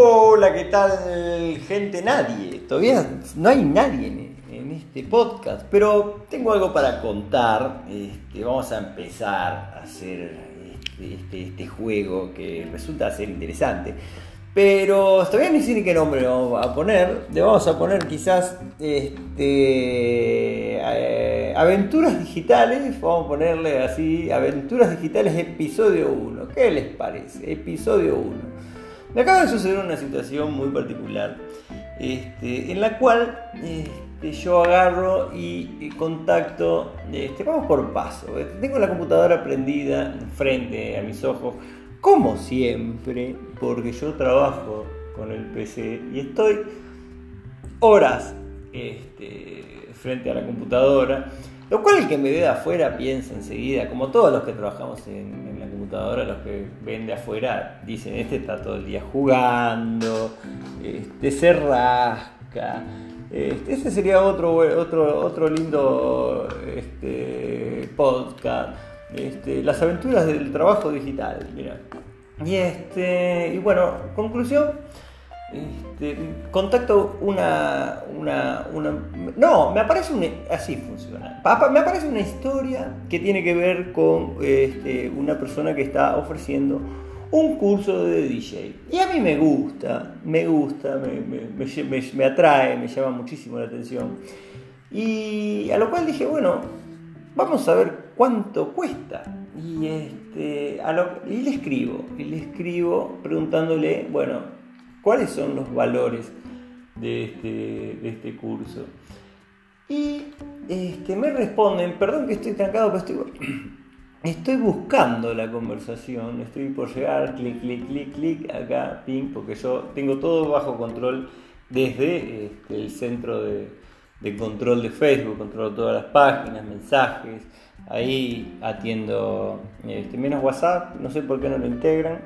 Hola, ¿qué tal gente? Nadie. Todavía no hay nadie en, este podcast, pero tengo algo para contar. Este, vamos a empezar a hacer este, este, este juego que resulta ser interesante. Pero todavía no sé ni qué nombre vamos a poner. Le vamos a poner quizás este, eh, Aventuras Digitales. Vamos a ponerle así, Aventuras Digitales Episodio 1. ¿Qué les parece? Episodio 1. Me acaba de suceder una situación muy particular, este, en la cual este, yo agarro y, contacto, este, vamos por paso, tengo la computadora prendida frente a mis ojos, como siempre, porque yo trabajo con el PC y estoy horas frente a la computadora lo cual el que me ve de afuera piensa enseguida, como todos los que trabajamos en, la computadora, los que ven de afuera, dicen, este está todo el día jugando, este se rasca. Este, ese sería otro, otro, otro lindo este, podcast. Este, las aventuras del trabajo digital. Mira. Y, este, y bueno, conclusión este, contacto una, una, No, me aparece una... Así funciona. Me aparece una historia que tiene que ver con este, una persona que está ofreciendo un curso de DJ. Y a mí me gusta, me gusta, me, me, atrae, me llama muchísimo la atención. Y a lo cual dije, bueno, vamos a ver cuánto cuesta. Y, este, y le escribo, y le escribo preguntándole, bueno, cuáles son los valores de este, este curso. Y este, me responden, perdón que estoy trancado, pero estoy, estoy buscando la conversación, estoy por llegar, clic, clic, clic, clic, acá, ping, porque yo tengo todo bajo control desde este, el centro de, control de Facebook, controlo todas las páginas, mensajes, ahí atiendo este, menos WhatsApp, no sé por qué no lo integran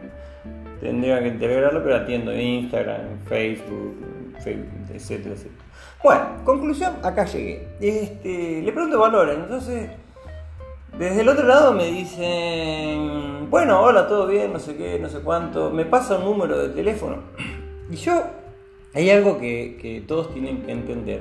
tendría que integrarlo, pero atiendo Instagram, Facebook, Facebook etcétera, etcétera. Bueno, conclusión, acá llegué. Este, le pregunto valores, entonces desde el otro lado me dicen, bueno, hola, todo bien, no sé qué, no sé cuánto, me pasa un número de teléfono. Y yo, hay algo que, todos tienen que entender,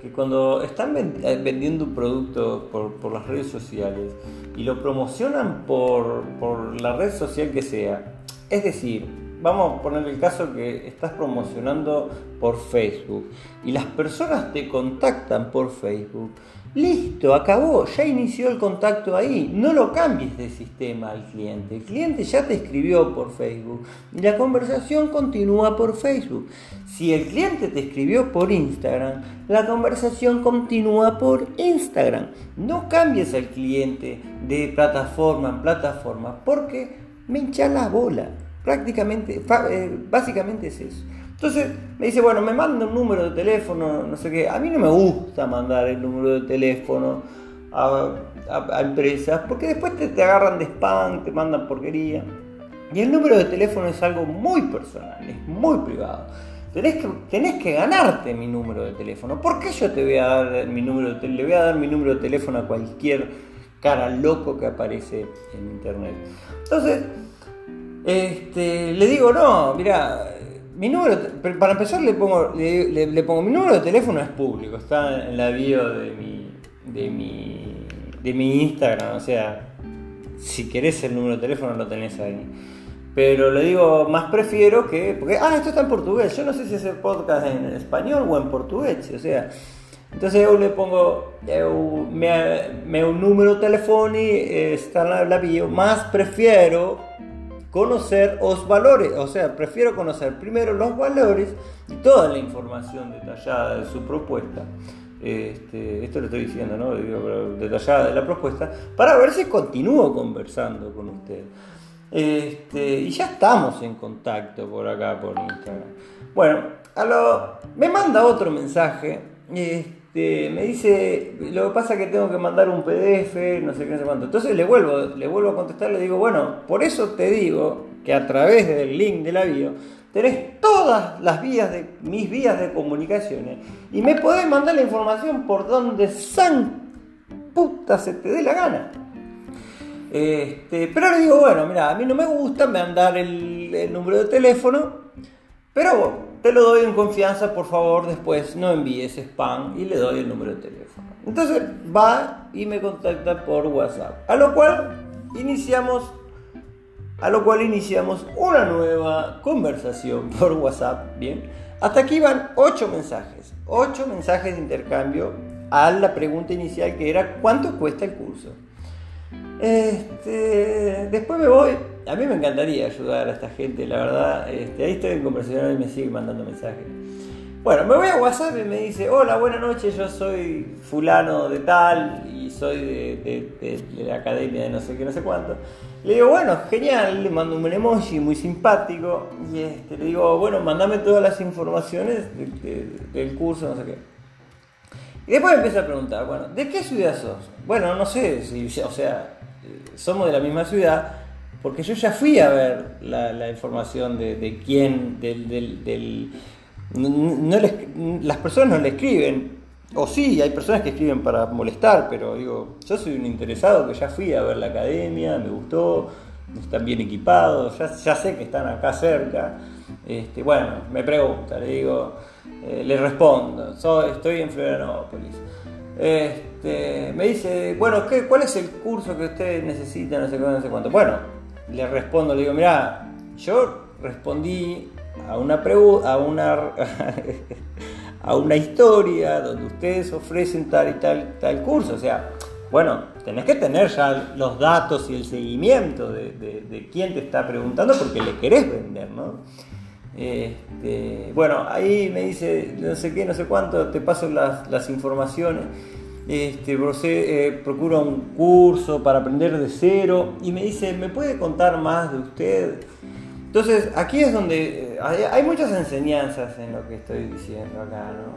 que cuando están eh, vendiendo un producto por, por las redes sociales y lo promocionan por, por la red social que sea, es decir, vamos a poner el caso que estás promocionando por Facebook y las personas te contactan por Facebook. Listo, acabó, ya inició el contacto ahí. No lo cambies de sistema al cliente. El cliente ya te escribió por Facebook y la conversación continúa por Facebook. Si el cliente te escribió por Instagram, la conversación continúa por Instagram. No cambies al cliente de plataforma en plataforma porque me hincha la bola. Prácticamente, eh, básicamente es eso. Entonces me dice, bueno, me manda un número de teléfono, no sé qué. A mí no me gusta mandar el número de teléfono a, empresas porque después te, te, agarran de spam, te mandan porquería. Y el número de teléfono es algo muy personal, es muy privado. Tenés que, tenés que ganarte mi número de teléfono. ¿Por qué yo te voy a dar mi número de Le voy a dar mi número de teléfono a cualquier cara loco que aparece en internet. Entonces, este, le digo, no, mira, mi número, para empezar le pongo, le, pongo, mi número de teléfono es público, está en la bio de mi, de mi, de mi Instagram, o sea, si querés el número de teléfono lo tenés ahí. Pero le digo, más prefiero que, porque, ah, esto está en portugués, yo no sé si es podcast en español o en portugués, o sea, entonces yo le pongo eu, un número de teléfono está en la bio, más prefiero conocer los valores, o sea, prefiero conocer primero los valores y toda la información detallada de su propuesta. Este, esto lo estoy diciendo, ¿no? detallada de la propuesta, para ver si continúo conversando con usted. Este, y ya estamos en contacto por acá, por Instagram. Bueno, me manda otro mensaje. Este, este, me dice, lo que pasa es que tengo que mandar un PDF, no sé qué, no sé cuánto. Entonces le vuelvo, le vuelvo a contestar, le digo, bueno, por eso te digo que a través del link de la bio tenés todas las vías de mis vías de comunicaciones y me podés mandar la información por donde san puta se te dé la gana. Este, pero le digo, bueno, mira, a mí no me gusta mandar el, el número de teléfono Pero te lo doy en confianza, por favor, después no envíes spam y le doy el número de teléfono. Entonces va y me contacta por WhatsApp. A lo cual iniciamos a lo cual iniciamos una nueva conversación por WhatsApp, ¿bien? Hasta aquí van ocho mensajes, ocho mensajes de intercambio a la pregunta inicial que era ¿cuánto cuesta el curso? Este, después me voy, a mí me encantaría ayudar a esta gente, la verdad, este, ahí estoy en conversación y me sigue mandando mensajes. Bueno, me voy a WhatsApp y me dice, hola, buenas noches, yo soy fulano de tal y soy de, la academia de no sé qué, no sé cuánto. Le digo, bueno, genial, le mando un emoji muy simpático y este, le digo, bueno, mandame todas las informaciones del curso, no sé qué. Y después me empieza a preguntar, bueno, ¿de qué ciudad sos? Bueno, no sé, si, o sea, somos de la misma ciudad, porque yo ya fui a ver la, información de, quién, del no las personas no le escriben, o sí, hay personas que escriben para molestar, pero digo, yo soy un interesado que ya fui a ver la academia, me gustó, están bien equipados, ya, sé que están acá cerca. Este, bueno, me pregunta, le digo, eh, le respondo, estoy en Florianópolis. Este, me dice, bueno, ¿qué, ¿cuál es el curso que ustedes necesitan? No sé, no sé cuánto. Bueno, le respondo, le digo, mira, yo respondí a una, a una, a una historia donde ustedes ofrecen tal y tal, tal curso. O sea, bueno, tenés que tener ya los datos y el seguimiento de, de, quién te está preguntando porque le querés vender, ¿no? Este, bueno, ahí me dice, no sé qué, no sé cuánto, te paso las, informaciones. Este, eh, procura un curso para aprender de cero y me dice, ¿me puede contar más de usted? Entonces, aquí es donde eh, hay, muchas enseñanzas en lo que estoy diciendo acá, ¿no?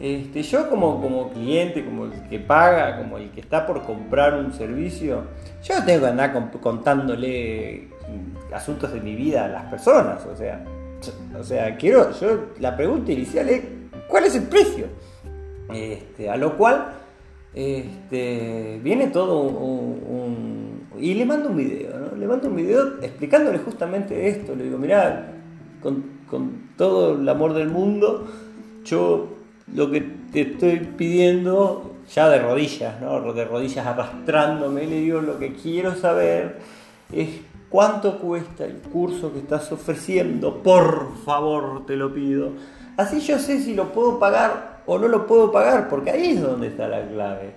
Este, yo como, como cliente, como el que paga, como el que está por comprar un servicio, yo tengo que andar contándole asuntos de mi vida a las personas, o sea, o sea, quiero, yo, la pregunta inicial es, ¿cuál es el precio? Este, a lo cual este, viene todo un y le mando un video, ¿no? Le mando un video explicándole justamente esto. Le digo, mirá, con, todo el amor del mundo, yo lo que te estoy pidiendo, ya de rodillas, ¿no? De rodillas arrastrándome, le digo, lo que quiero saber es cuánto cuesta el curso que estás ofreciendo, por favor, te lo pido. Así yo sé si lo puedo pagar o no lo puedo pagar, porque ahí es donde está la clave.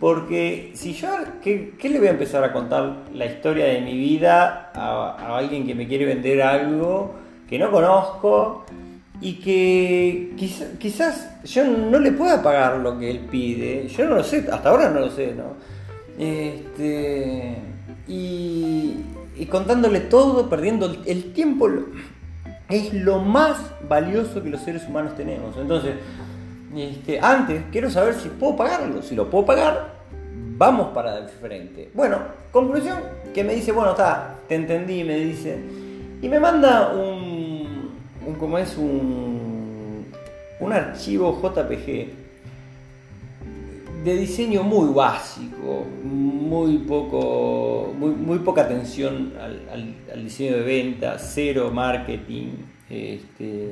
Porque si yo, ¿qué, le voy a empezar a contar la historia de mi vida a, alguien que me quiere vender algo que no conozco y que quizás yo no le pueda pagar lo que él pide? Yo no lo sé, hasta ahora no lo sé, ¿no? Este, y, contándole todo, perdiendo el tiempo, es lo más valioso que los seres humanos tenemos. Entonces, este, antes quiero saber si puedo pagarlo. Si lo puedo pagar, vamos para el frente. Bueno, conclusión que me dice, bueno, está, te entendí, me dice. Y me manda un, un es un, un archivo JPG de diseño muy básico, muy poco, muy, muy poca atención al, al, diseño de venta, cero marketing, este,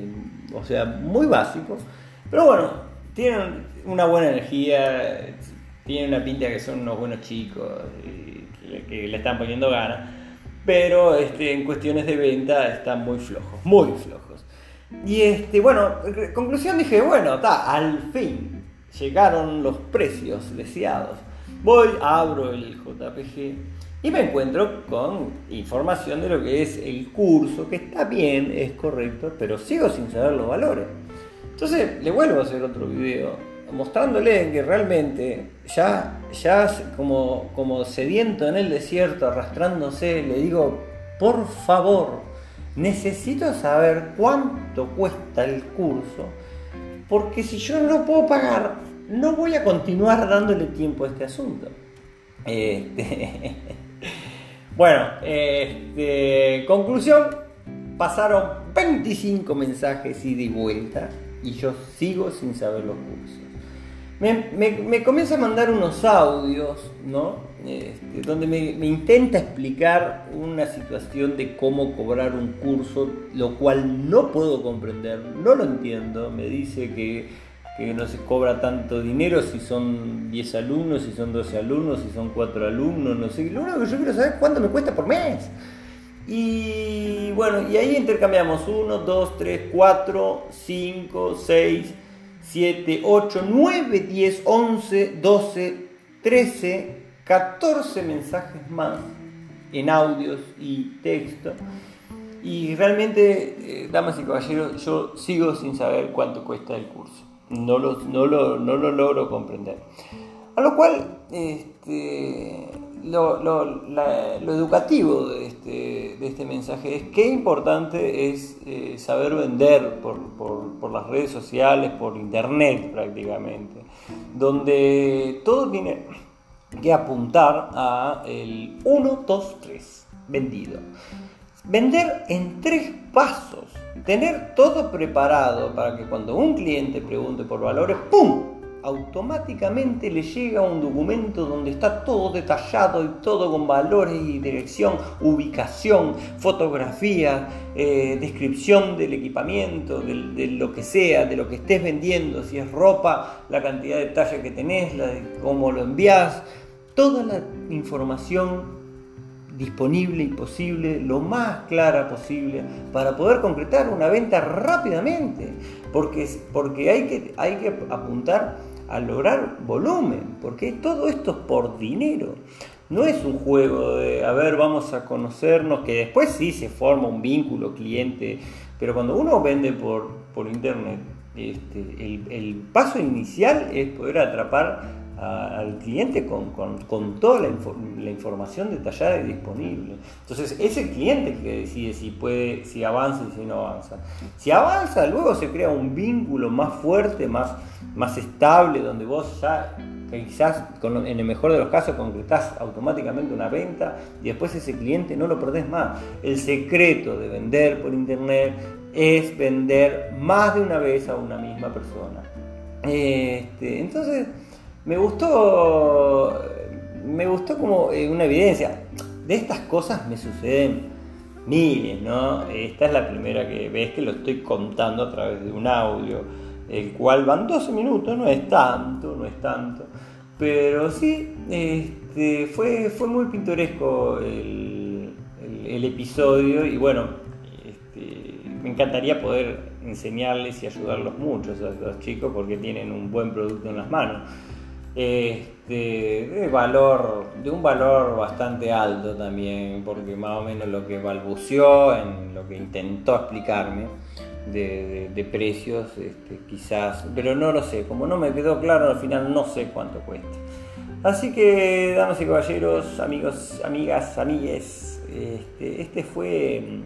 o sea, muy básico. Pero bueno, tienen una buena energía, tienen una pinta que son unos buenos chicos, que, le están poniendo ganas, pero este, en cuestiones de venta están muy flojos, muy flojos. Y este, bueno, conclusión dije, bueno, está, al fin llegaron los precios deseados. Voy, abro el JPG y me encuentro con información de lo que es el curso, que está bien, es correcto, pero sigo sin saber los valores. Entonces le vuelvo a hacer otro video mostrándole que realmente ya, ya como, como sediento en el desierto, arrastrándose, le digo, por favor, necesito saber cuánto cuesta el curso, porque si yo no puedo pagar, no voy a continuar dándole tiempo a este asunto. Este, bueno, este, conclusión, pasaron 25 mensajes ida y vuelta y yo sigo sin saber los cursos. Me, comienza a mandar unos audios, ¿no? Este, donde me, intenta explicar una situación de cómo cobrar un curso, lo cual no puedo comprender, no lo entiendo. Me dice que, que no se cobra tanto dinero si son 10 alumnos, si son 12 alumnos, si son 4 alumnos, no sé. Lo único que yo quiero saber es cuánto me cuesta por mes. Y bueno, y ahí intercambiamos 1, 2, 3, 4, 5, 6. 7, 8, 9, 10, 11, 12, 13, 14 mensajes más en audios y texto. Y realmente, eh, damas y caballeros, yo sigo sin saber cuánto cuesta el curso. No lo, no lo, no lo logro comprender. A lo cual, este, lo, educativo de este, de este, mensaje es qué importante es eh, saber vender por, por, las redes sociales, por internet prácticamente, donde todo tiene que apuntar a el 1, 2, 3, vendido. Vender en tres pasos, tener todo preparado para que cuando un cliente pregunte por valores, ¡pum! Automáticamente le llega un documento donde está todo detallado y todo con valores y dirección, ubicación, fotografía, eh, descripción del equipamiento, de, lo que sea, de lo que estés vendiendo, si es ropa, la cantidad de talla que tenés, la cómo lo envías, toda la información disponible y posible, lo más clara posible, para poder concretar una venta rápidamente, porque, porque hay, que, hay que apuntar a lograr volumen, porque todo esto es por dinero. No es un juego de, a ver, vamos a conocernos, que después sí se forma un vínculo cliente, pero cuando uno vende por, por internet, este, el, el paso inicial es poder atrapar al cliente con, toda la, información detallada y disponible. Entonces, es el cliente que decide si puede, si avanza y si no avanza. Si avanza, luego se crea un vínculo más fuerte, más, más estable, donde vos ya quizás en el mejor de los casos concretás automáticamente una venta y después ese cliente no lo perdés más. El secreto de vender por internet es vender más de una vez a una misma persona. Este, entonces, me gustó, me gustó como eh, una evidencia. De estas cosas me suceden miles, ¿no? Esta es la primera que ves que lo estoy contando a través de un audio, el cual van 12 minutos, no es tanto, no es tanto. Pero sí, este, fue, fue muy pintoresco el, episodio y bueno, este, me encantaría poder enseñarles y ayudarlos mucho a los chicos porque tienen un buen producto en las manos este, de valor, de un valor bastante alto también, porque más o menos lo que balbuceó, en lo que intentó explicarme de, precios, este, quizás, pero no lo sé, como no me quedó claro al final no sé cuánto cuesta. Así que, damas y caballeros, amigos, amigas, amigues, este, este fue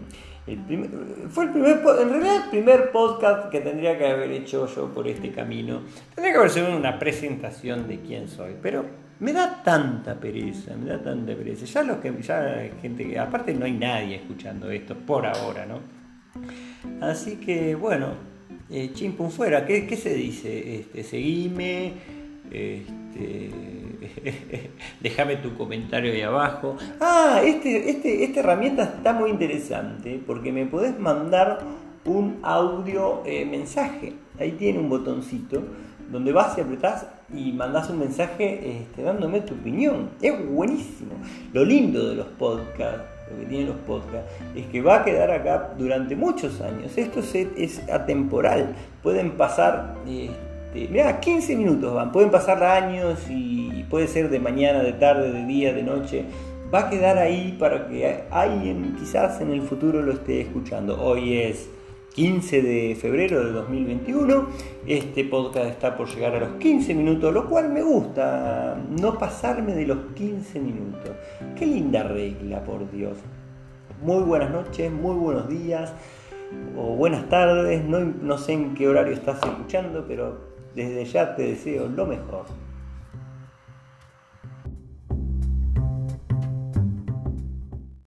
fue el primer, en realidad el primer podcast que tendría que haber hecho yo por este camino. Tendría que haber sido una presentación de quién soy, pero me da tanta pereza, me da tanta pereza. Ya los que, ya gente que, aparte no hay nadie escuchando esto por ahora, ¿no? Así que bueno, eh, fuera, ¿qué, ¿qué, se dice? Este, seguime, este, déjame tu comentario ahí abajo. Ah, este, este, esta herramienta está muy interesante porque me podés mandar un audio eh, mensaje. Ahí tiene un botoncito donde vas y apretás y mandás un mensaje este, dándome tu opinión. Es buenísimo. Lo lindo de los podcasts, lo que tienen los podcasts, es que va a quedar acá durante muchos años. Esto es, atemporal. Pueden pasar... Este, mira, 15 minutos van, pueden pasar años y puede ser de mañana, de tarde, de día, de noche. Va a quedar ahí para que alguien quizás en el futuro lo esté escuchando. Hoy es 15 de febrero de 2021. Este podcast está por llegar a los 15 minutos, lo cual me gusta, no pasarme de los 15 minutos. Qué linda regla, por Dios. Muy buenas noches, muy buenos días o buenas tardes. No, no sé en qué horario estás escuchando, pero desde ya te deseo lo mejor.